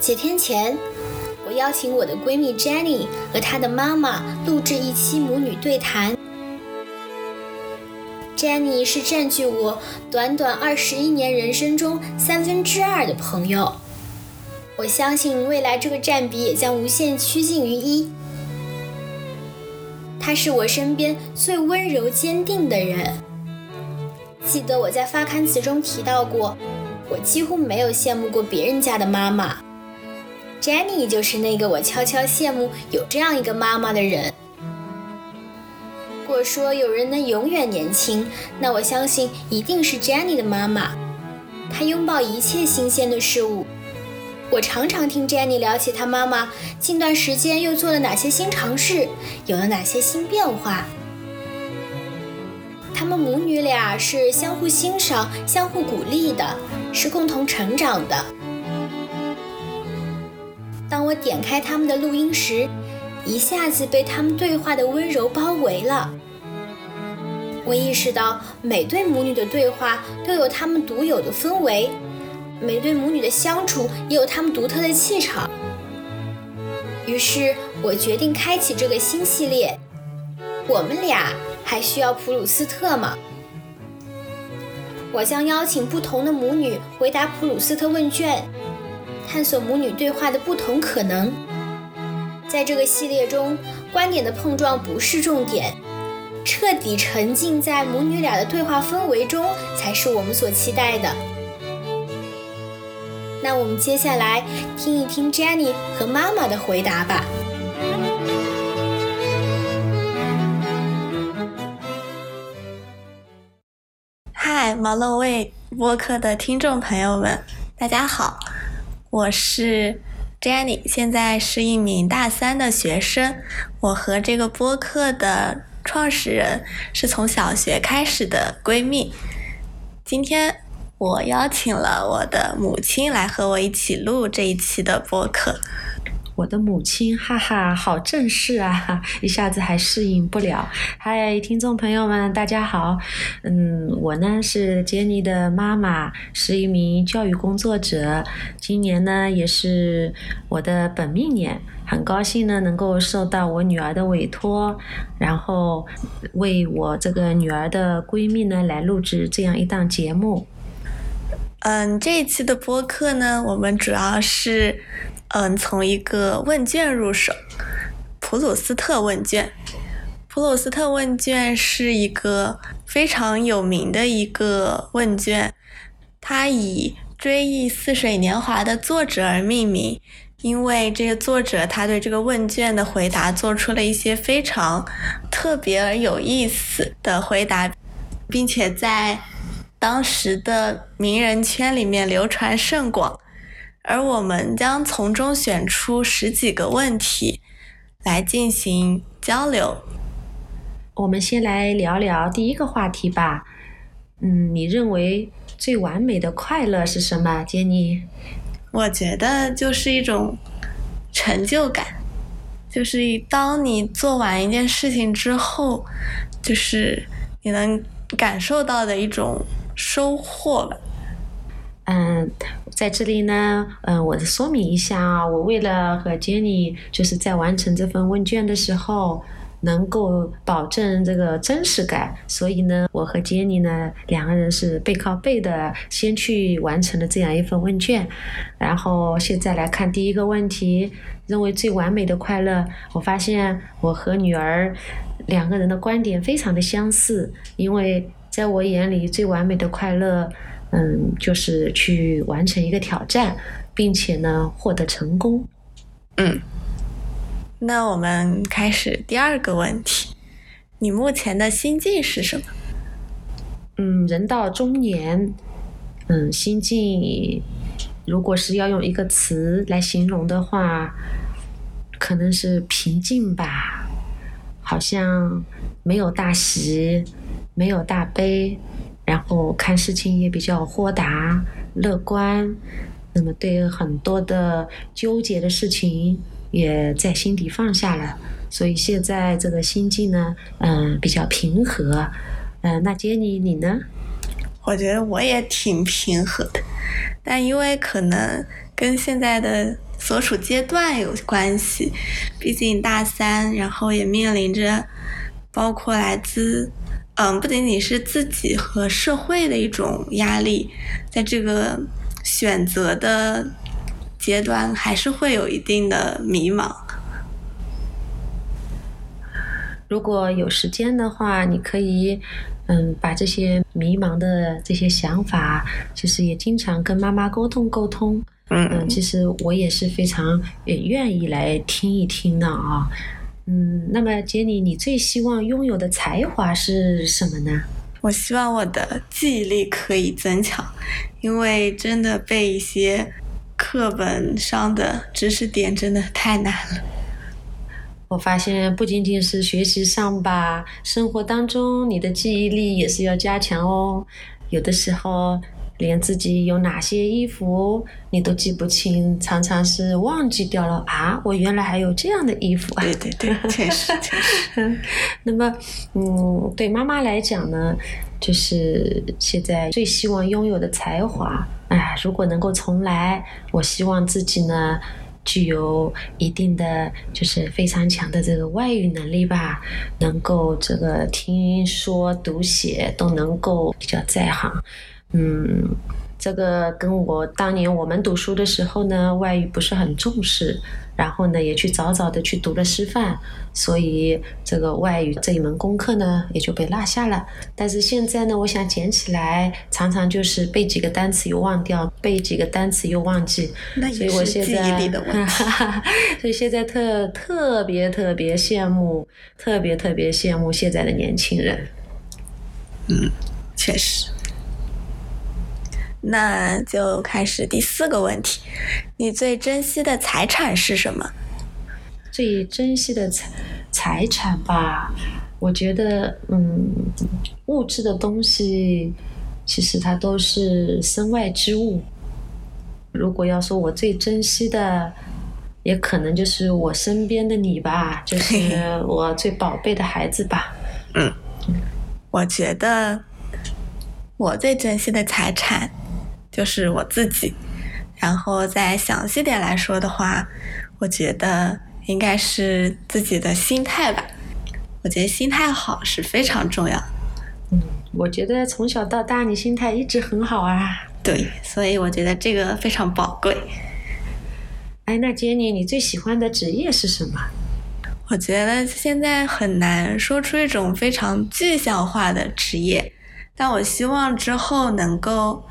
几天前，我邀请我的闺蜜 Jenny 和她的妈妈录制一期母女对谈。Jenny 是占据我短短二十一年人生中三分之二的朋友，我相信未来这个占比也将无限趋近于一。她是我身边最温柔坚定的人。记得我在发刊词中提到过，我几乎没有羡慕过别人家的妈妈。Jenny 就是那个我悄悄羡慕有这样一个妈妈的人。如果说有人能永远年轻，那我相信一定是 Jenny 的妈妈。她拥抱一切新鲜的事物。我常常听 Jenny 聊起她妈妈近段时间又做了哪些新尝试，有了哪些新变化。她们母女俩是相互欣赏、相互鼓励的，是共同成长的。当我点开他们的录音时，一下子被他们对话的温柔包围了。我意识到，每对母女的对话都有他们独有的氛围，每对母女的相处也有他们独特的气场。于是我决定开启这个新系列。我们俩还需要普鲁斯特吗？我将邀请不同的母女回答普鲁斯特问卷，探索母女对话的不同可能。在这个系列中，观点的碰撞不是重点，彻底沉浸在母女俩的对话氛围中才是我们所期待的。那我们接下来听一听 Jenny 和妈妈的回答吧。毛乐卫播客的听众朋友们，大家好，我是。Jenny 现在是一名大三的学生，我和这个播客的创始人是从小学开始的闺蜜。今天我邀请了我的母亲来和我一起录这一期的播客。我的母亲，哈哈，好正式啊，一下子还适应不了。嗨，听众朋友们，大家好。嗯，我呢是杰尼的妈妈，是一名教育工作者。今年呢也是我的本命年，很高兴呢能够受到我女儿的委托，然后为我这个女儿的闺蜜呢来录制这样一档节目。嗯，这一期的播客呢，我们主要是。嗯，从一个问卷入手，普鲁斯特问卷。普鲁斯特问卷是一个非常有名的一个问卷，它以追忆似水年华的作者而命名，因为这个作者他对这个问卷的回答做出了一些非常特别而有意思的回答，并且在当时的名人圈里面流传甚广。而我们将从中选出十几个问题来进行交流。我们先来聊聊第一个话题吧。嗯，你认为最完美的快乐是什么，杰尼？我觉得就是一种成就感，就是当你做完一件事情之后，就是你能感受到的一种收获吧。嗯，在这里呢，嗯，我说明一下啊，我为了和 Jenny 就是在完成这份问卷的时候，能够保证这个真实感，所以呢，我和 Jenny 呢两个人是背靠背的，先去完成了这样一份问卷。然后现在来看第一个问题，认为最完美的快乐，我发现我和女儿两个人的观点非常的相似，因为在我眼里最完美的快乐。嗯，就是去完成一个挑战，并且呢获得成功。嗯，那我们开始第二个问题，你目前的心境是什么？嗯，人到中年，嗯，心境如果是要用一个词来形容的话，可能是平静吧。好像没有大喜，没有大悲。然后看事情也比较豁达、乐观，那么对很多的纠结的事情也在心底放下了，所以现在这个心境呢，嗯，比较平和。嗯，那杰尼你呢？我觉得我也挺平和的，但因为可能跟现在的所处阶段有关系，毕竟大三，然后也面临着包括来自嗯不仅仅是自己和社会的一种压力，在这个选择的阶段，还是会有一定的迷茫。如果有时间的话，你可以，嗯，把这些迷茫的这些想法，其实也经常跟妈妈沟通沟通。嗯，其实我也是非常也愿意来听一听的啊。嗯，那么杰尼，你最希望拥有的才华是什么呢？我希望我的记忆力可以增强，因为真的背一些课本上的知识点真的太难了。我发现不仅仅是学习上吧，生活当中你的记忆力也是要加强哦。有的时候连自己有哪些衣服你都记不清，常常是忘记掉了啊！我原来还有这样的衣服啊！对对对，确实确实。那么，嗯，对妈妈来讲呢，就是现在最希望拥有的才华，哎，如果能够重来，我希望自己呢。具有一定的就是非常强的这个外语能力吧，能够这个听说读写都能够比较在行，嗯。这个跟我当年我们读书的时候呢，外语不是很重视，然后呢也去早早的去读了师范，所以这个外语这一门功课呢也就被落下了。但是现在呢，我想捡起来，常常就是背几个单词又忘掉，背几个单词又忘记，所以我现在，所以现在特特别特别羡慕，特别特别羡慕现在的年轻人。嗯，确实。那就开始第四个问题，你最珍惜的财产是什么？最珍惜的财财产吧，我觉得，嗯，物质的东西其实它都是身外之物。如果要说我最珍惜的，也可能就是我身边的你吧，就是我最宝贝的孩子吧。嗯，我觉得我最珍惜的财产。就是我自己，然后再详细点来说的话，我觉得应该是自己的心态吧。我觉得心态好是非常重要。嗯，我觉得从小到大你心态一直很好啊。对，所以我觉得这个非常宝贵。哎，那杰尼，你最喜欢的职业是什么？我觉得现在很难说出一种非常具象化的职业。但我希望之后能够，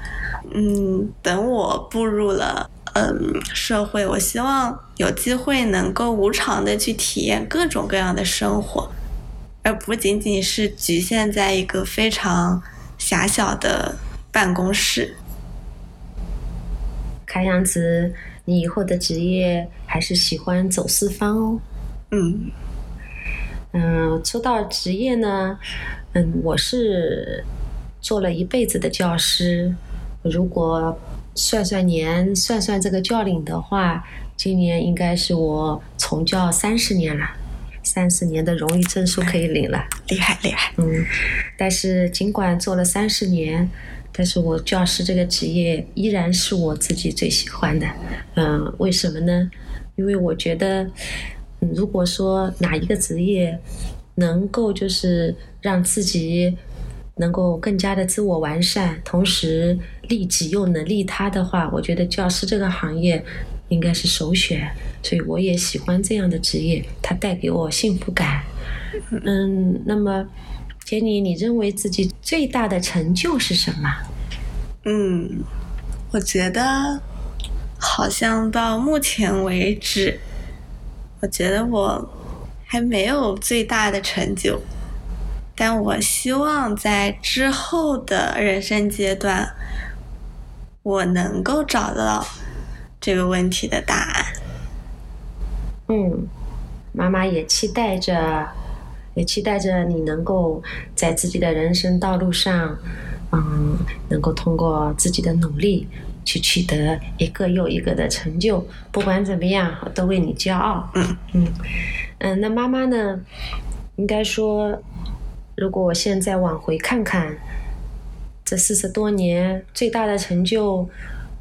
嗯，等我步入了嗯社会，我希望有机会能够无偿的去体验各种各样的生活，而不仅仅是局限在一个非常狭小的办公室。看样子你以后的职业还是喜欢走四方哦。嗯嗯，说到职业呢，嗯，我是。做了一辈子的教师，如果算算年，算算这个教龄的话，今年应该是我从教三十年了，三十年的荣誉证书可以领了，厉害厉害。嗯，但是尽管做了三十年，但是我教师这个职业依然是我自己最喜欢的。嗯，为什么呢？因为我觉得，如果说哪一个职业能够就是让自己。能够更加的自我完善，同时利己又能利他的话，我觉得教师这个行业应该是首选。所以我也喜欢这样的职业，它带给我幸福感。嗯，那么杰尼，你认为自己最大的成就是什么？嗯，我觉得好像到目前为止，我觉得我还没有最大的成就。但我希望在之后的人生阶段，我能够找到这个问题的答案。嗯，妈妈也期待着，也期待着你能够在自己的人生道路上，嗯，能够通过自己的努力去取得一个又一个的成就。不管怎么样，我都为你骄傲。嗯嗯嗯，那妈妈呢？应该说。如果我现在往回看看，这四十多年最大的成就，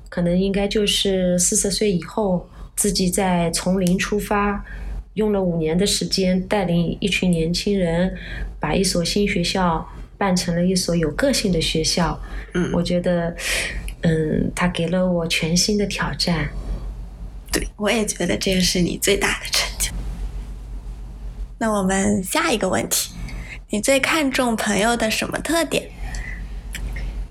可能应该就是四十岁以后自己在从零出发，用了五年的时间带领一群年轻人，把一所新学校办成了一所有个性的学校。嗯我觉得，嗯，他给了我全新的挑战。对，我也觉得这个是你最大的成就。那我们下一个问题，你最看重朋友的什么特点？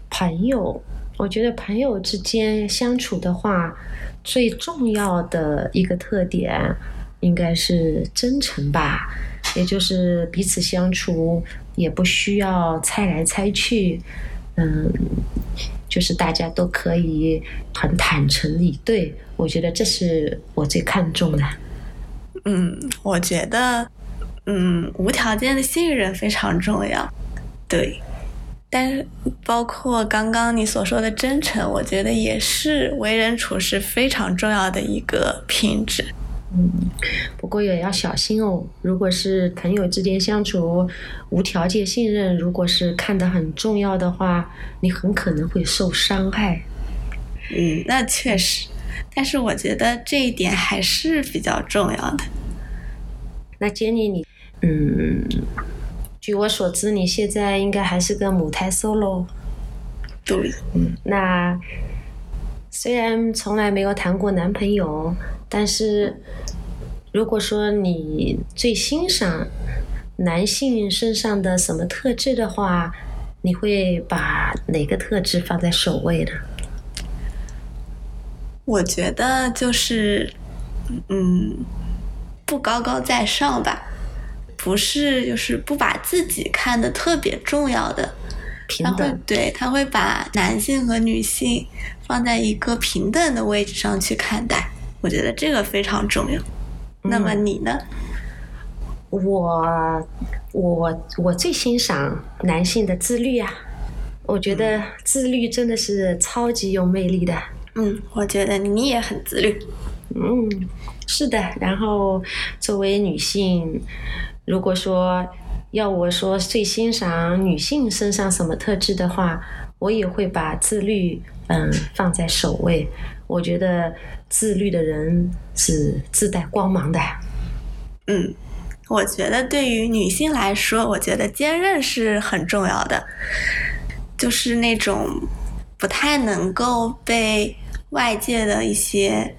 朋友，我觉得朋友之间相处的话，最重要的一个特点应该是真诚吧，也就是彼此相处也不需要猜来猜去，嗯，就是大家都可以很坦诚以对，我觉得这是我最看重的。嗯，我觉得，嗯，无条件的信任非常重要。对，但是包括刚刚你所说的真诚，我觉得也是为人处事非常重要的一个品质。嗯，不过也要小心哦。如果是朋友之间相处无条件信任，如果是看得很重要的话，你很可能会受伤害。嗯，那确实，但是我觉得这一点还是比较重要的。那 Jenny，你，嗯，据我所知，你现在应该还是个母胎 solo。对，嗯，那虽然从来没有谈过男朋友，但是如果说你最欣赏男性身上的什么特质的话，你会把哪个特质放在首位呢？我觉得就是，嗯，不高高在上吧，不是就是不把自己看得特别重要的，他会平等。对他会把男性和女性放在一个平等的位置上去看待，我觉得这个非常重要。那么你呢？我我我最欣赏男性的自律啊，我觉得自律真的是超级有魅力的。嗯，我觉得你也很自律。嗯，是的。然后作为女性，如果说要我说最欣赏女性身上什么特质的话，我也会把自律嗯放在首位。我觉得自律的人是自带光芒的。嗯，我觉得对于女性来说，我觉得坚韧是很重要的，就是那种不太能够被外界的一些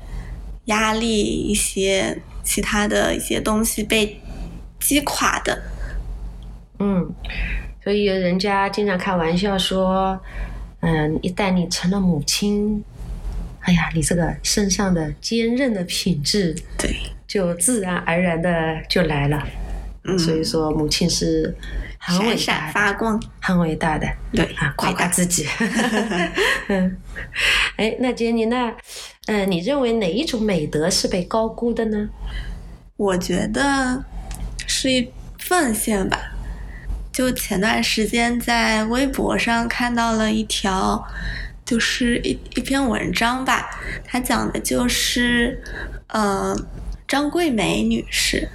压力、一些其他的一些东西被击垮的。嗯，所以人家经常开玩笑说，嗯，一旦你成了母亲，哎呀，你这个身上的坚韧的品质对，就自然而然的就来了。嗯，所以说，母亲是很伟闪闪大，发光。很伟大的对啊，夸大夸自己。嗯，哎，那杰尼，那嗯、呃，你认为哪一种美德是被高估的呢？我觉得是一奉献吧。就前段时间在微博上看到了一条，就是一一篇文章吧，它讲的就是，呃，张桂梅女士，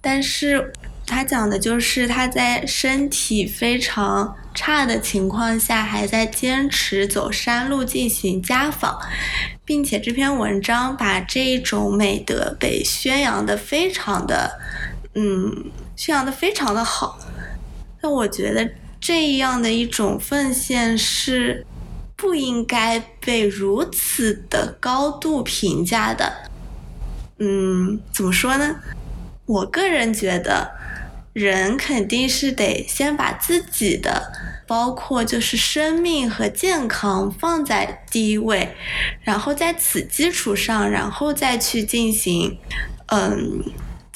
但是她讲的就是她在身体非常差的情况下，还在坚持走山路进行家访，并且这篇文章把这一种美德被宣扬的非常的，嗯，宣扬的非常的好。那我觉得这样的一种奉献是不应该被如此的高度评价的。嗯，怎么说呢？我个人觉得，人肯定是得先把自己的，包括就是生命和健康放在第一位，然后在此基础上，然后再去进行，嗯，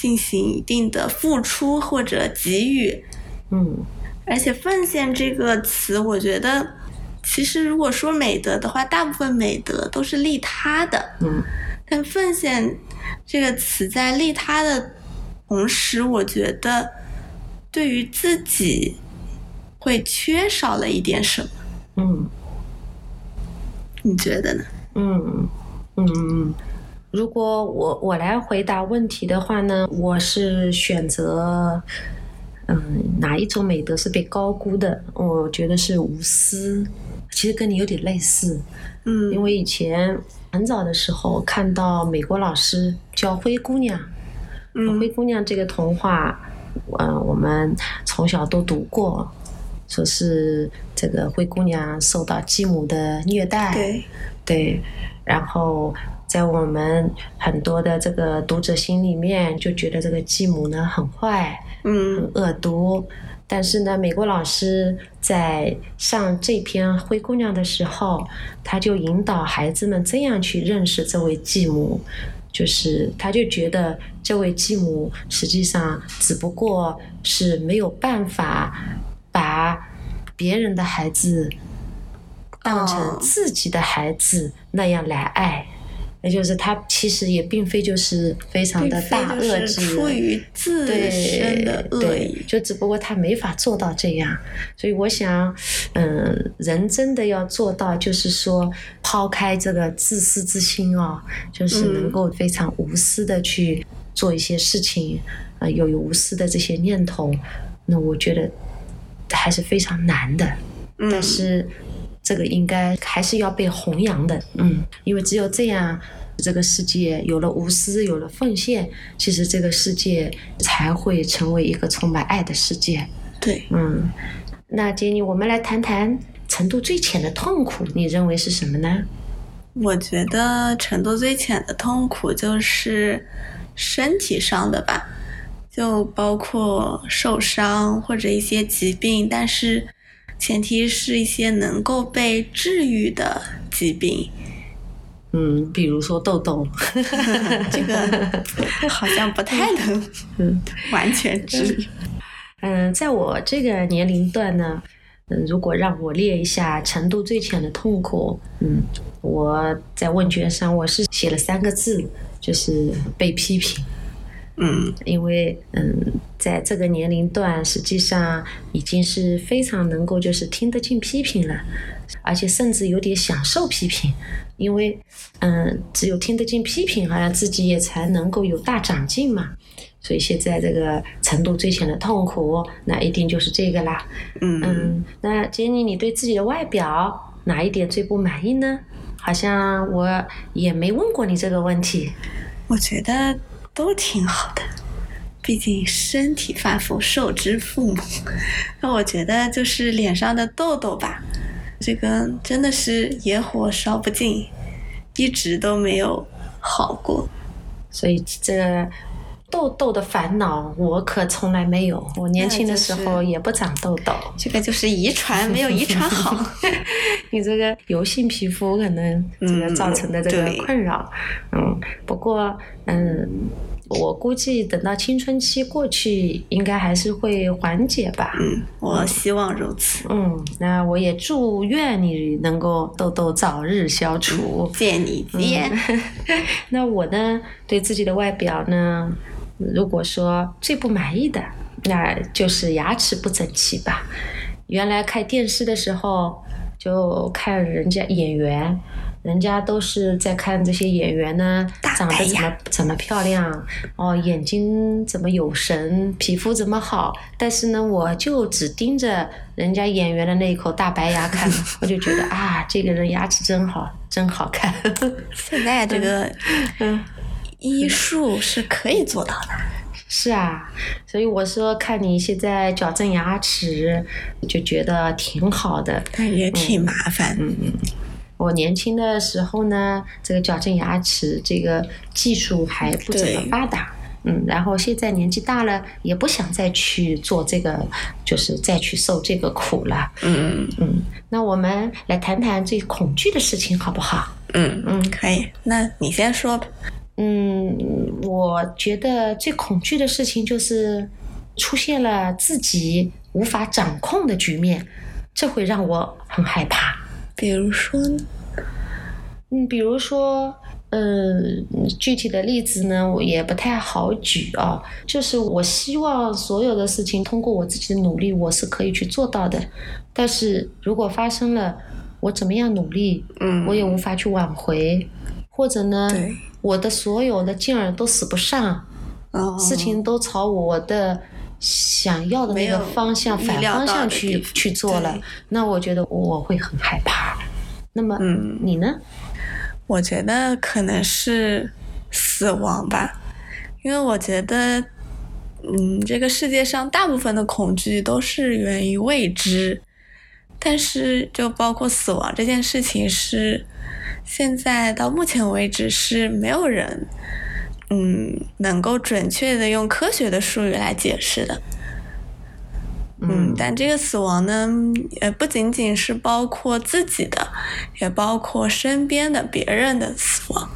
进行一定的付出或者给予。嗯而且“奉献”这个词，我觉得，其实如果说美德的话，大部分美德都是利他的。嗯但“奉献”这个词在利他的同时，我觉得对于自己会缺少了一点什么。嗯你觉得呢？嗯嗯，如果我我来回答问题的话呢，我是选择嗯，哪一种美德是被高估的？我觉得是无私。其实跟你有点类似，嗯，因为以前很早的时候看到美国老师教《灰姑娘》，嗯灰姑娘》这个童话，嗯，我们从小都读过，说是这个灰姑娘受到继母的虐待，对，对，然后在我们很多的这个读者心里面，就觉得这个继母呢很坏，嗯很恶毒。但是呢，美国老师在上这篇《灰姑娘》的时候，他就引导孩子们这样去认识这位继母，就是他就觉得这位继母实际上只不过是没有办法把别人的孩子当成哦自己的孩子那样来爱。也就是他其实也并非就是非常的大恶之人，出于自身的恶对意，，就只不过他没法做到这样，所以我想，嗯，人真的要做到，就是说抛开这个自私之心哦，就是能嗯够非常无私的去做一些事情，呃，有无私的这些念头，那我觉得还是非常难的。嗯。但是这个应该还是要被弘扬的，嗯，因为只有这样，这个世界有了无私，有了奉献，其实这个世界才会成为一个充满爱的世界，对，嗯。那杰尼，我们来谈谈程度最浅的痛苦，你认为是什么呢？我觉得程度最浅的痛苦就是身体上的吧，就包括受伤或者一些疾病，但是前提是一些能够被治愈的疾病。嗯，比如说痘痘，这个好像不太能嗯完全治愈。嗯，在我这个年龄段呢，嗯，如果让我列一下程度最浅的痛苦，嗯，我在问卷上我是写了三个字，就是被批评。嗯因为嗯，在这个年龄段，实际上已经是非常能够就是听得进批评了，而且甚至有点享受批评，因为嗯，只有听得进批评，好像自己也才能够有大长进嘛。所以现在这个程度最浅的痛苦，那一定就是这个啦。嗯嗯，那杰尼，你对自己的外表哪一点最不满意呢？好像我也没问过你这个问题。我觉得都挺好的，毕竟身体发肤受之父母。那我觉得就是脸上的痘痘吧，这个真的是野火烧不尽，一直都没有好过。所以这痘痘的烦恼，我可从来没有。我年轻的时候也不长痘痘。这个就是遗传，没有遗传好。你这个油性皮肤可能这个嗯造成的这个困扰，嗯，不过嗯，我估计等到青春期过去，应该还是会缓解吧。嗯，我希望如此。嗯，那我也祝愿你能够痘痘早日消除。借你吉言。那我呢，对自己的外表呢，如果说最不满意的，那就是牙齿不整齐吧。原来看电视的时候，就看人家演员，人家都是在看这些演员呢，大长得怎么怎么漂亮，哦，眼睛怎么有神，皮肤怎么好，但是呢，我就只盯着人家演员的那一口大白牙看，我就觉得啊，这个人牙齿真好，真好看。现在这个嗯。医术是可以做到的。是啊，所以我说看你现在矫正牙齿，就觉得挺好的。但也挺麻烦。嗯嗯，我年轻的时候呢，这个矫正牙齿这个技术还不怎么发达。嗯，然后现在年纪大了，也不想再去做这个，就是再去受这个苦了。嗯嗯，那我们来谈谈最恐惧的事情，好不好？嗯嗯可以。那你先说吧。嗯，我觉得最恐惧的事情就是出现了自己无法掌控的局面，这会让我很害怕。比如说呢？嗯，比如说，嗯，具体的例子呢，我也不太好举啊。就是我希望所有的事情通过我自己的努力，我是可以去做到的。但是如果发生了，我怎么样努力，嗯我也无法去挽回，或者呢，对我的所有的劲儿都使不上，哦事情都朝我的想要的那个方向反方向去去做了，那我觉得我会很害怕。那么嗯你呢？我觉得可能是死亡吧，因为我觉得，嗯，这个世界上大部分的恐惧都是源于未知，但是就包括死亡这件事情是，现在到目前为止是没有人，嗯，能够准确的用科学的术语来解释的。嗯，但这个死亡呢，呃不仅仅是包括自己的，也包括身边的别人的死亡。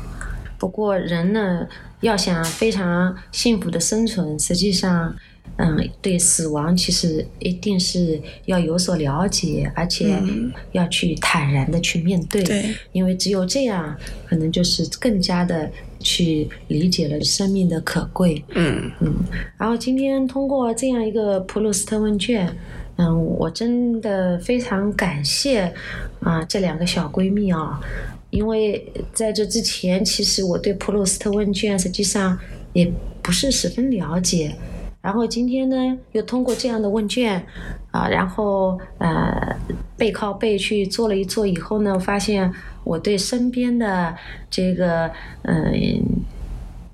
不过人呢，要想非常幸福的生存，实际上，嗯，对死亡其实一定是要有所了解，而且嗯要去坦然的去面对。对，因为只有这样，可能就是更加的去理解了生命的可贵。嗯嗯，然后今天通过这样一个普鲁斯特问卷，嗯，我真的非常感谢啊这两个小闺蜜啊，因为在这之前，其实我对普鲁斯特问卷实际上也不是十分了解。然后今天呢，又通过这样的问卷啊，然后呃背靠背去做了一做以后呢，发现我对身边的这个嗯、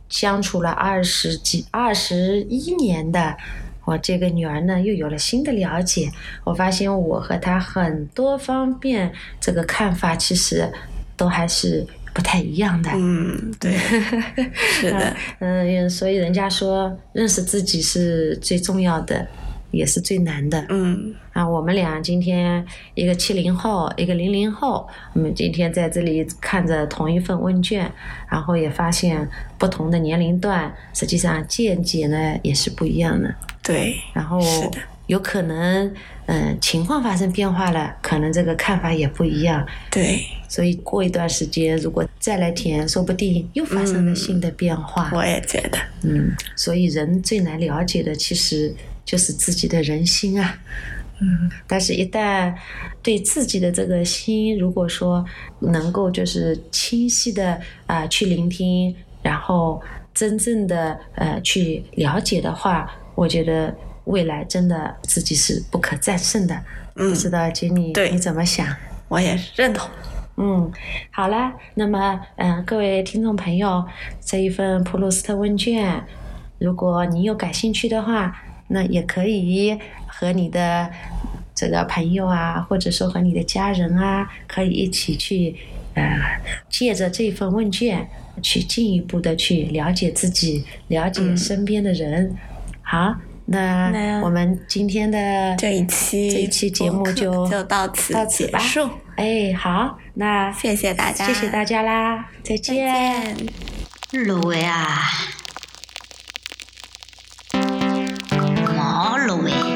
相处了二十几、二十一年的我这个女儿呢，又有了新的了解。我发现我和她很多方面这个看法其实都还是不太一样的。嗯，对，是的，嗯，所以人家说认识自己是最重要的，也是最难的。嗯啊，我们俩今天一个七零后，一个零零后，我们今天在这里看着同一份问卷，然后也发现不同的年龄段，实际上见解呢也是不一样的。对，然后是的有可能，嗯、情况发生变化了，可能这个看法也不一样。对，所以过一段时间，如果再来填，说不定又发生了新的变化。我也觉得，嗯，所以人最难了解的其实就是自己的人心啊。嗯，但是，一旦对自己的这个心，如果说能够就是清晰的啊、去聆听，然后真正的呃去了解的话，我觉得未来真的自己是不可战胜的。嗯不知道杰尼对你怎么想？我也是认同。嗯，好了，那么嗯、呃各位听众朋友，这一份普鲁斯特问卷，如果你有感兴趣的话，那也可以和你的这个朋友啊，或者说和你的家人啊，可以一起去呃，借着这份问卷去进一步的去了解自己，了解嗯身边的人。好，那我们今天的这一期这一期节目就就到此结束。哎，好，那谢谢大家，谢谢大家啦，再见。六位啊，毛六位。